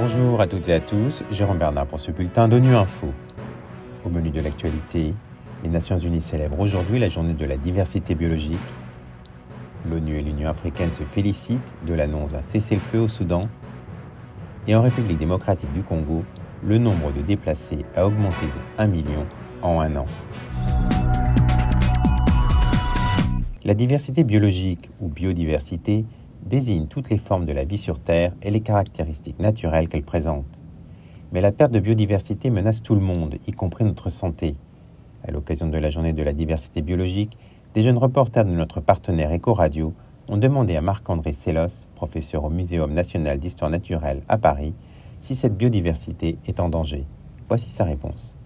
Bonjour à toutes et à tous, Jérôme Bernard pour ce bulletin d'ONU Info. Au menu de l'actualité, les Nations Unies célèbrent aujourd'hui la journée de la diversité biologique. L'ONU et l'Union africaine se félicitent de l'annonce d'un cessez-le-feu au Soudan. Et en République démocratique du Congo, le nombre de déplacés a augmenté de 1 million en un an. La diversité biologique ou biodiversité désigne toutes les formes de la vie sur Terre et les caractéristiques naturelles qu'elle présente. Mais la perte de biodiversité menace tout le monde, y compris notre santé. À l'occasion de la journée de la diversité biologique, des jeunes reporters de notre partenaire Ecoradio ont demandé à Marc-André Sellos, professeur au Muséum national d'histoire naturelle à Paris, si cette biodiversité est en danger. Voici sa réponse.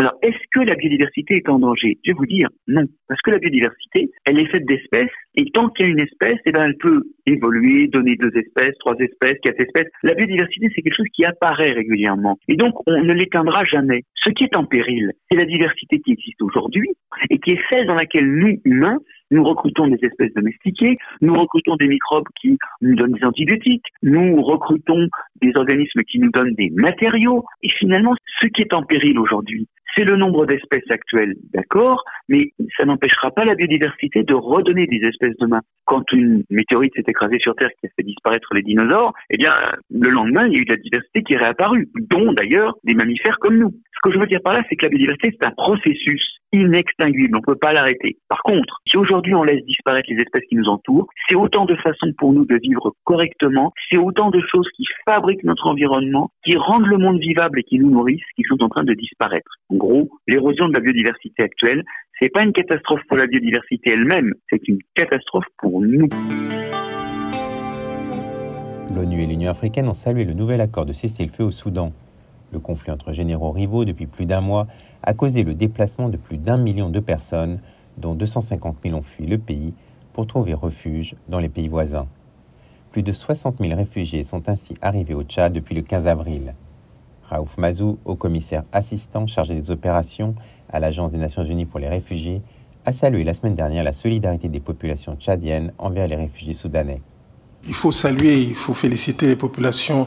Alors, est-ce que la biodiversité est en danger? Je vais vous dire non, parce que la biodiversité, elle est faite d'espèces, et tant qu'il y a une espèce, eh ben, elle peut évoluer, donner deux espèces, trois espèces, quatre espèces. La biodiversité, c'est quelque chose qui apparaît régulièrement, et donc on ne l'éteindra jamais. Ce qui est en péril, c'est la diversité qui existe aujourd'hui, et qui est celle dans laquelle nous, humains, nous recrutons des espèces domestiquées, nous recrutons des microbes qui nous donnent des antibiotiques, nous recrutons des organismes qui nous donnent des matériaux. Et finalement, ce qui est en péril aujourd'hui, c'est le nombre d'espèces actuelles, d'accord, mais ça n'empêchera pas la biodiversité de redonner des espèces demain. Quand une météorite s'est écrasée sur Terre qui a fait disparaître les dinosaures, eh bien, le lendemain, il y a eu de la diversité qui est réapparue, dont d'ailleurs des mammifères comme nous. Ce que je veux dire par là, c'est que la biodiversité, c'est un processus inextinguible, on ne peut pas l'arrêter. Par contre, si aujourd'hui on laisse disparaître les espèces qui nous entourent, c'est autant de façons pour nous de vivre correctement, c'est autant de choses qui fabriquent notre environnement, qui rendent le monde vivable et qui nous nourrissent, qui sont en train de disparaître. En gros, l'érosion de la biodiversité actuelle, c'est pas une catastrophe pour la biodiversité elle-même, c'est une catastrophe pour nous. L'ONU et l'Union africaine ont salué le nouvel accord de cessez-le-feu au Soudan. Le conflit entre généraux rivaux depuis plus d'un mois a causé le déplacement de plus d'un million de personnes, dont 250 000 ont fui le pays pour trouver refuge dans les pays voisins. Plus de 60 000 réfugiés sont ainsi arrivés au Tchad depuis le 15 avril. Raouf Mazou, haut commissaire assistant chargé des opérations à l'Agence des Nations Unies pour les réfugiés, a salué la semaine dernière la solidarité des populations tchadiennes envers les réfugiés soudanais. Il faut saluer, il faut féliciter les populations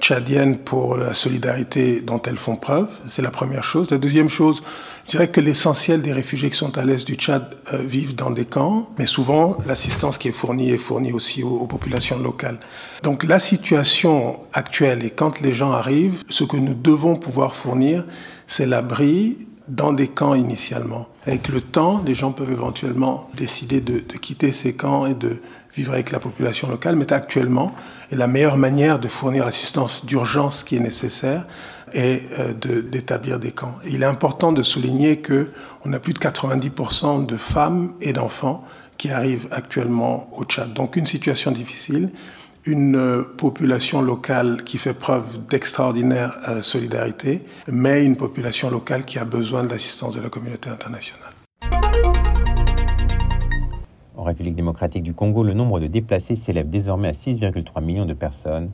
tchadiennes pour la solidarité dont elles font preuve. C'est la première chose. La deuxième chose, je dirais que l'essentiel des réfugiés qui sont à l'est du Tchad euh, vivent dans des camps, mais souvent l'assistance qui est fournie est fournie aussi aux, aux, populations locales. Donc la situation actuelle et quand les gens arrivent, ce que nous devons pouvoir fournir, c'est l'abri dans des camps initialement. Avec le temps, les gens peuvent éventuellement décider de, quitter ces camps et de vivre avec la population locale, mais actuellement, et la meilleure manière de fournir l'assistance d'urgence qui est nécessaire est euh, d'établir de, des camps. Il est important de souligner que on a plus de 90% de femmes et d'enfants qui arrivent actuellement au Tchad. Donc une situation difficile, une euh, population locale qui fait preuve d'extraordinaire euh, solidarité, mais une population locale qui a besoin de l'assistance de la communauté internationale. En République démocratique du Congo, le nombre de déplacés s'élève désormais à 6,3 millions de personnes,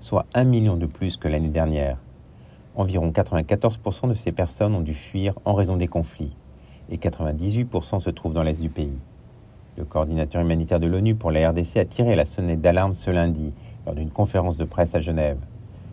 soit 1 million de plus que l'année dernière. Environ 94% de ces personnes ont dû fuir en raison des conflits, et 98% se trouvent dans l'est du pays. Le coordinateur humanitaire de l'ONU pour la RDC a tiré la sonnette d'alarme ce lundi lors d'une conférence de presse à Genève.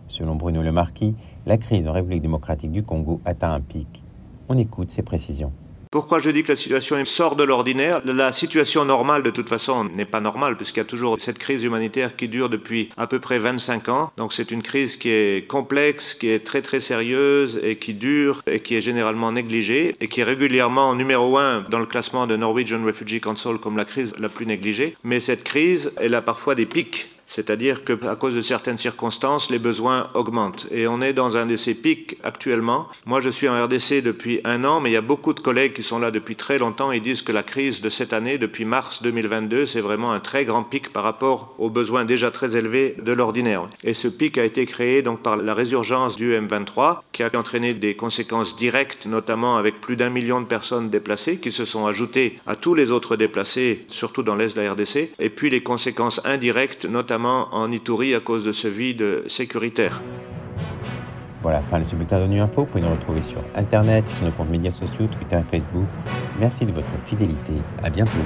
Selon Bruno Le Marquis, la crise en République démocratique du Congo atteint un pic. On écoute ses précisions. Pourquoi je dis que la situation sort de l'ordinaire? La situation normale, de toute façon, n'est pas normale, puisqu'il y a toujours cette crise humanitaire qui dure depuis à peu près 25 ans. Donc c'est une crise qui est complexe, qui est très très sérieuse et qui dure et qui est généralement négligée et qui est régulièrement numéro un dans le classement de Norwegian Refugee Council comme la crise la plus négligée. Mais cette crise, elle a parfois des pics c'est-à-dire qu'à cause de certaines circonstances, les besoins augmentent. Et on est dans un de ces pics actuellement. Moi, je suis en RDC depuis un an, mais il y a beaucoup de collègues qui sont là depuis très longtemps et disent que la crise de cette année, depuis mars 2022, c'est vraiment un très grand pic par rapport aux besoins déjà très élevés de l'ordinaire. Et ce pic a été créé donc par la résurgence du M23, qui a entraîné des conséquences directes, notamment avec plus d'un million de personnes déplacées, qui se sont ajoutées à tous les autres déplacés, surtout dans l'est de la RDC, et puis les conséquences indirectes, notamment en Ituri à cause de ce vide sécuritaire. Voilà, fin de ce bulletin d'ONU Info. Vous pouvez nous retrouver sur Internet, sur nos comptes médias sociaux, Twitter et Facebook. Merci de votre fidélité. À bientôt.